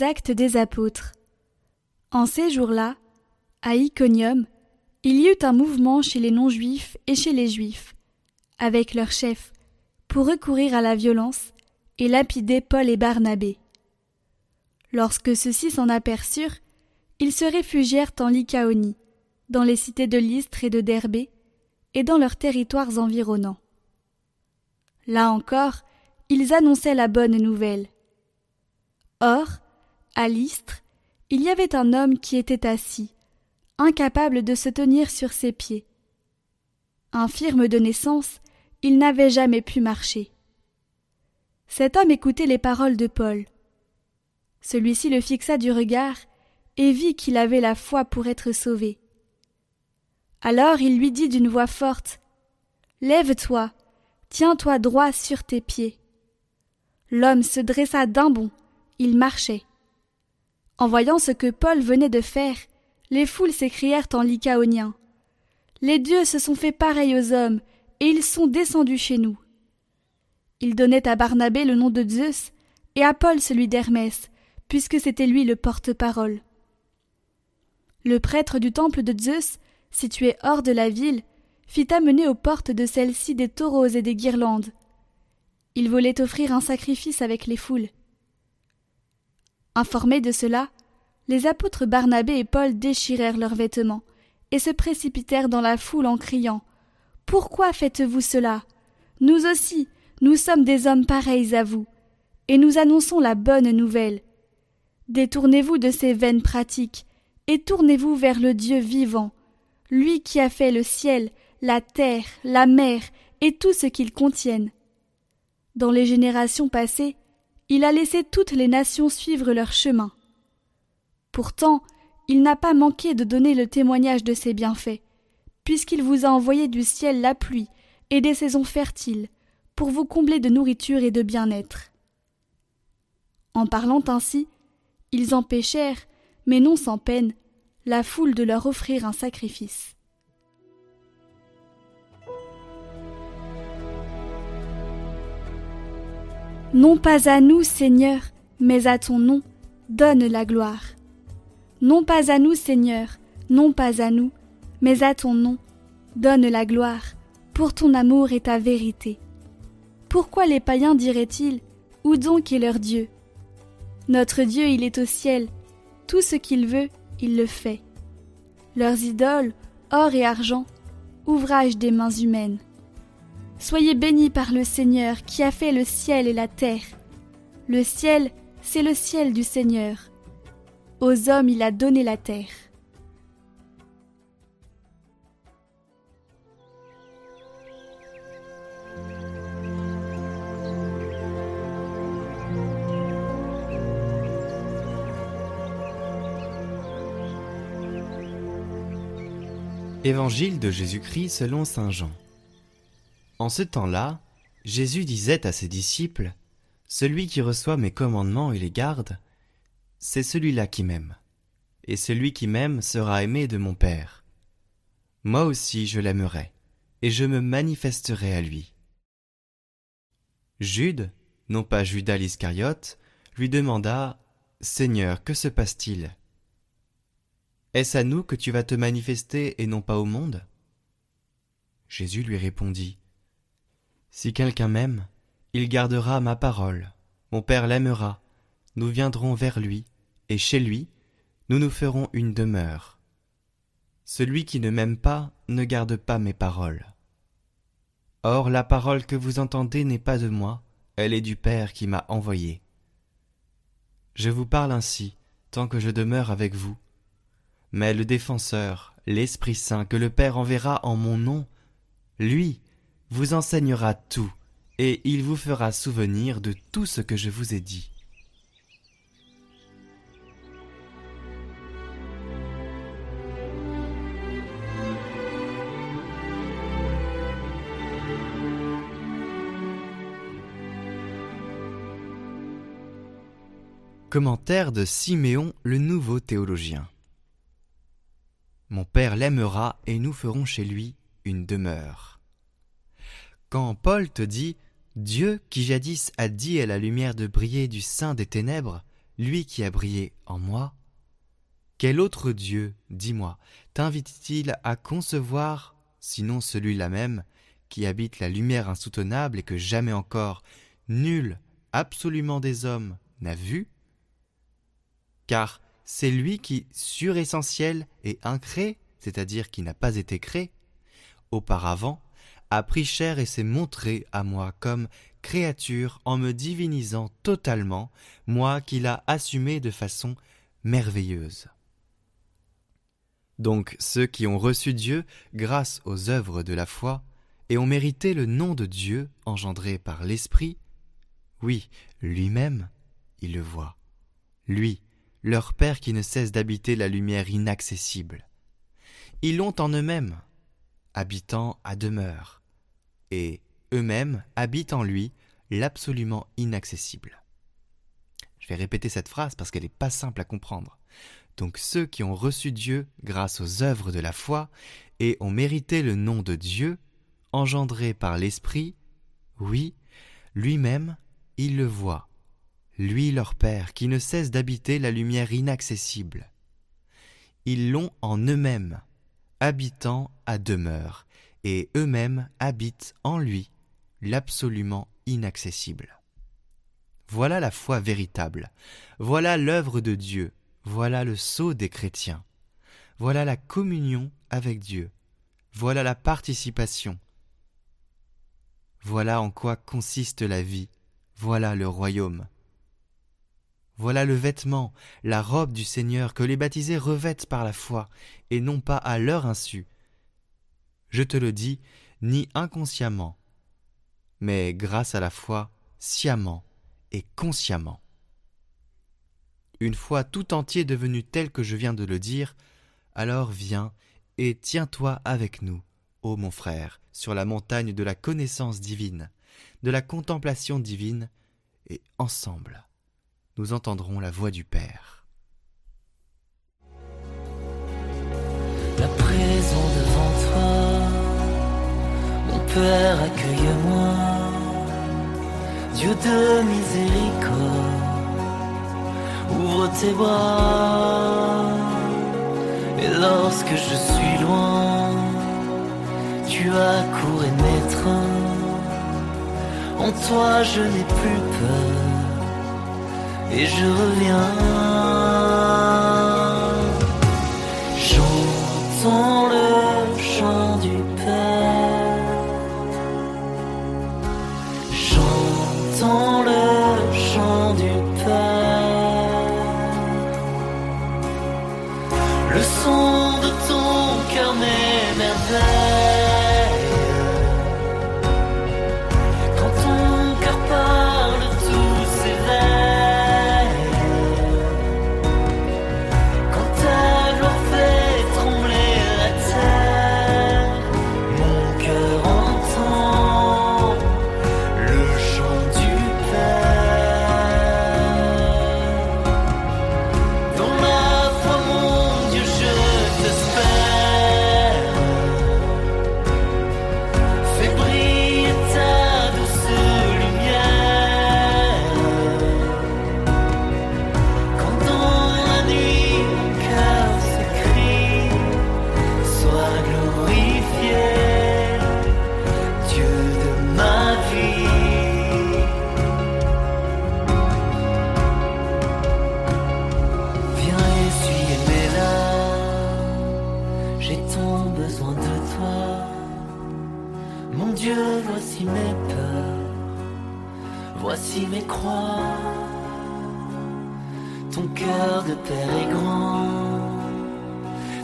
Actes des Apôtres. En ces jours-là, à Iconium, il y eut un mouvement chez les non-juifs et chez les juifs, avec leurs chefs, pour recourir à la violence et lapider Paul et Barnabé. Lorsque ceux-ci s'en aperçurent, ils se réfugièrent en Lycaonie, dans les cités de Lystre et de Derbé, et dans leurs territoires environnants. Là encore, ils annonçaient la bonne nouvelle. Or, à Lystre, il y avait un homme qui était assis, incapable de se tenir sur ses pieds. Infirme de naissance, il n'avait jamais pu marcher. Cet homme écoutait les paroles de Paul. Celui-ci le fixa du regard et vit qu'il avait la foi pour être sauvé. Alors il lui dit d'une voix forte Lève-toi, tiens-toi droit sur tes pieds. L'homme se dressa d'un bond il marchait. En voyant ce que Paul venait de faire, les foules s'écrièrent en lycaonien. Les dieux se sont fait pareils aux hommes, et ils sont descendus chez nous. Ils donnaient à Barnabé le nom de Zeus, et à Paul celui d'Hermès, puisque c'était lui le porte-parole. Le prêtre du temple de Zeus, situé hors de la ville, fit amener aux portes de celle-ci des taureaux et des guirlandes. Il voulait offrir un sacrifice avec les foules. Informés de cela, les apôtres Barnabé et Paul déchirèrent leurs vêtements et se précipitèrent dans la foule en criant Pourquoi faites-vous cela? Nous aussi, nous sommes des hommes pareils à vous, et nous annonçons la bonne nouvelle. Détournez-vous de ces vaines pratiques, et tournez-vous vers le Dieu vivant, lui qui a fait le ciel, la terre, la mer et tout ce qu'ils contiennent. Dans les générations passées, il a laissé toutes les nations suivre leur chemin. Pourtant, il n'a pas manqué de donner le témoignage de ses bienfaits, puisqu'il vous a envoyé du ciel la pluie et des saisons fertiles, pour vous combler de nourriture et de bien-être. En parlant ainsi, ils empêchèrent, mais non sans peine, la foule de leur offrir un sacrifice. Non pas à nous, Seigneur, mais à ton nom, donne la gloire. Non pas à nous, Seigneur, non pas à nous, mais à ton nom, donne la gloire, pour ton amour et ta vérité. Pourquoi les païens diraient-ils Où donc est leur Dieu? Notre Dieu, il est au ciel, tout ce qu'il veut, il le fait. Leurs idoles, or et argent, ouvrage des mains humaines. Soyez bénis par le Seigneur qui a fait le ciel et la terre. Le ciel, c'est le ciel du Seigneur. Aux hommes il a donné la terre. Évangile de Jésus-Christ selon Saint Jean. En ce temps-là, Jésus disait à ses disciples, Celui qui reçoit mes commandements et les garde, c'est celui-là qui m'aime. Et celui qui m'aime sera aimé de mon Père. Moi aussi je l'aimerai, et je me manifesterai à lui. Jude, non pas Judas l'Iscariote, lui demanda Seigneur, que se passe-t-il? Est-ce à nous que tu vas te manifester et non pas au monde? Jésus lui répondit si quelqu'un m'aime, il gardera ma parole. Mon Père l'aimera. Nous viendrons vers lui, et chez lui, nous nous ferons une demeure. Celui qui ne m'aime pas ne garde pas mes paroles. Or la parole que vous entendez n'est pas de moi, elle est du Père qui m'a envoyé. Je vous parle ainsi, tant que je demeure avec vous. Mais le défenseur, l'Esprit Saint que le Père enverra en mon nom, lui, vous enseignera tout, et il vous fera souvenir de tout ce que je vous ai dit. Commentaire de Siméon le nouveau théologien. Mon Père l'aimera et nous ferons chez lui une demeure. Quand Paul te dit Dieu qui jadis a dit à la lumière de briller du sein des ténèbres, lui qui a brillé en moi, quel autre Dieu, dis-moi, t'invite-t-il à concevoir, sinon celui-là même, qui habite la lumière insoutenable et que jamais encore nul, absolument des hommes, n'a vu? Car c'est lui qui, suressentiel et incré, c'est-à-dire qui n'a pas été créé, auparavant, a pris chair et s'est montré à moi comme créature en me divinisant totalement, moi qui l'a assumé de façon merveilleuse. Donc ceux qui ont reçu Dieu grâce aux œuvres de la foi et ont mérité le nom de Dieu engendré par l'Esprit, oui, lui-même, il le voit, lui, leur Père qui ne cesse d'habiter la lumière inaccessible. Ils l'ont en eux-mêmes, habitant à demeure, et eux-mêmes habitent en lui l'absolument inaccessible. Je vais répéter cette phrase parce qu'elle n'est pas simple à comprendre. Donc ceux qui ont reçu Dieu grâce aux œuvres de la foi et ont mérité le nom de Dieu, engendré par l'Esprit, oui, lui-même, il le voit, lui leur Père, qui ne cesse d'habiter la lumière inaccessible. Ils l'ont en eux-mêmes, habitant à demeure, et eux-mêmes habitent en lui l'absolument inaccessible. Voilà la foi véritable, voilà l'œuvre de Dieu, voilà le sceau des chrétiens, voilà la communion avec Dieu, voilà la participation, voilà en quoi consiste la vie, voilà le royaume. Voilà le vêtement, la robe du Seigneur que les baptisés revêtent par la foi, et non pas à leur insu. Je te le dis, ni inconsciemment, mais grâce à la foi, sciemment et consciemment. Une fois tout entier devenu tel que je viens de le dire, alors viens et tiens-toi avec nous, ô mon frère, sur la montagne de la connaissance divine, de la contemplation divine, et ensemble, nous entendrons la voix du Père. Père, accueille-moi. Dieu de miséricorde, ouvre tes bras. Et lorsque je suis loin, tu accours et naître. En toi je n'ai plus peur, et je reviens. J'entends le chant J'entends le chant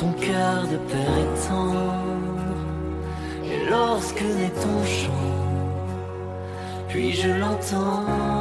ton cœur de père est tendre. Et lorsque naît ton chant, puis je l'entends.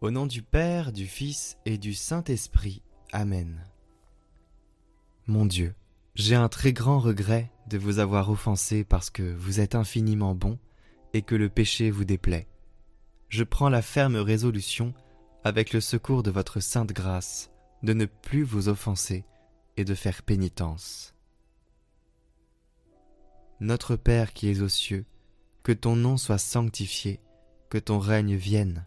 Au nom du Père, du Fils et du Saint-Esprit. Amen. Mon Dieu, j'ai un très grand regret de vous avoir offensé parce que vous êtes infiniment bon et que le péché vous déplaît. Je prends la ferme résolution, avec le secours de votre sainte grâce, de ne plus vous offenser et de faire pénitence. Notre Père qui es aux cieux, que ton nom soit sanctifié, que ton règne vienne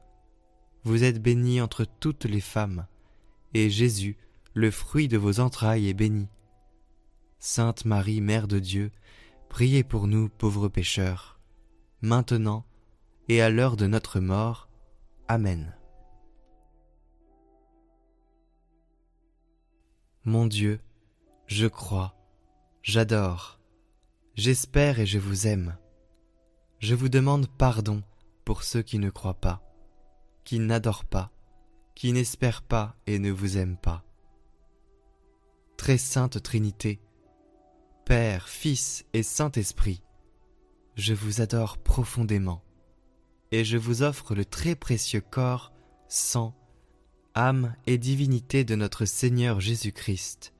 Vous êtes bénie entre toutes les femmes, et Jésus, le fruit de vos entrailles, est béni. Sainte Marie, Mère de Dieu, priez pour nous pauvres pécheurs, maintenant et à l'heure de notre mort. Amen. Mon Dieu, je crois, j'adore, j'espère et je vous aime. Je vous demande pardon pour ceux qui ne croient pas qui n'adore pas, qui n'espère pas et ne vous aime pas. Très sainte Trinité, Père, Fils et Saint-Esprit, je vous adore profondément, et je vous offre le très précieux corps, sang, âme et divinité de notre Seigneur Jésus-Christ,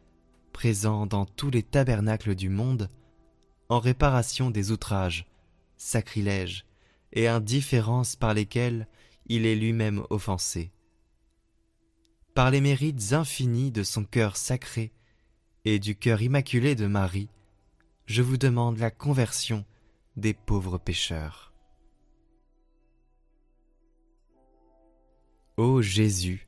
présent dans tous les tabernacles du monde, en réparation des outrages, sacrilèges et indifférences par lesquels il est lui-même offensé. Par les mérites infinis de son cœur sacré, et du cœur immaculé de Marie, je vous demande la conversion des pauvres pécheurs. Ô Jésus,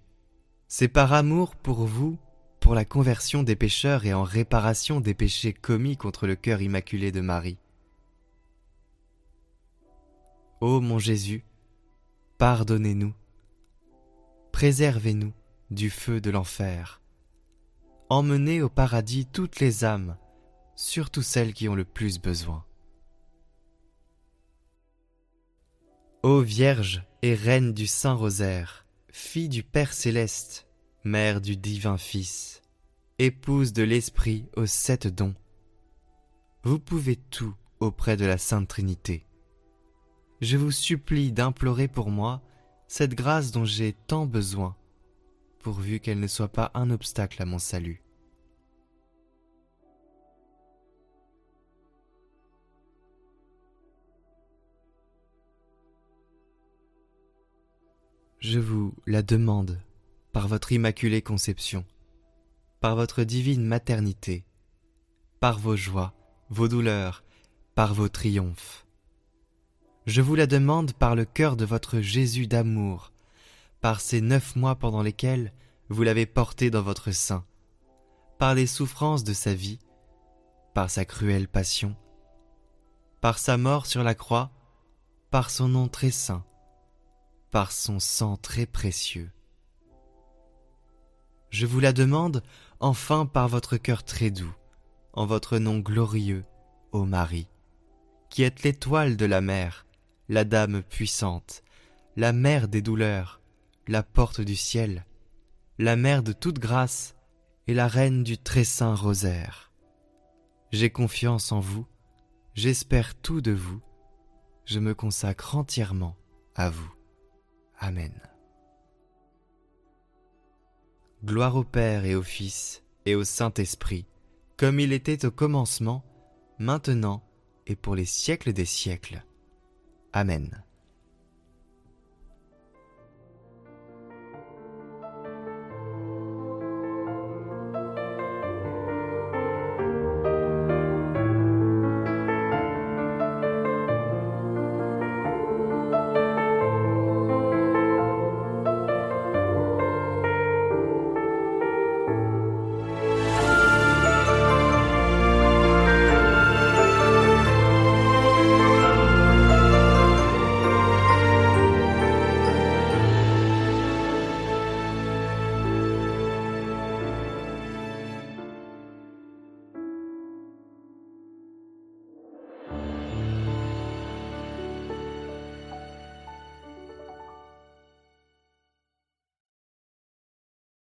c'est par amour pour vous, pour la conversion des pécheurs et en réparation des péchés commis contre le cœur immaculé de Marie. Ô mon Jésus, pardonnez-nous, préservez-nous du feu de l'enfer, emmenez au paradis toutes les âmes, surtout celles qui ont le plus besoin. Ô Vierge et Reine du Saint Rosaire, fille du Père céleste, Mère du divin Fils, épouse de l'Esprit aux sept dons, vous pouvez tout auprès de la Sainte Trinité. Je vous supplie d'implorer pour moi cette grâce dont j'ai tant besoin, pourvu qu'elle ne soit pas un obstacle à mon salut. Je vous la demande par votre immaculée conception, par votre divine maternité, par vos joies, vos douleurs, par vos triomphes. Je vous la demande par le cœur de votre Jésus d'amour, par ces neuf mois pendant lesquels vous l'avez porté dans votre sein, par les souffrances de sa vie, par sa cruelle passion, par sa mort sur la croix, par son nom très saint, par son sang très précieux. Je vous la demande enfin par votre cœur très doux, en votre nom glorieux, ô Marie, qui êtes l'étoile de la mer, la dame puissante, la mère des douleurs, la porte du ciel, la mère de toute grâce et la reine du très saint rosaire. J'ai confiance en vous, j'espère tout de vous, je me consacre entièrement à vous. Amen. Gloire au Père et au Fils et au Saint-Esprit, comme il était au commencement, maintenant et pour les siècles des siècles. Amen.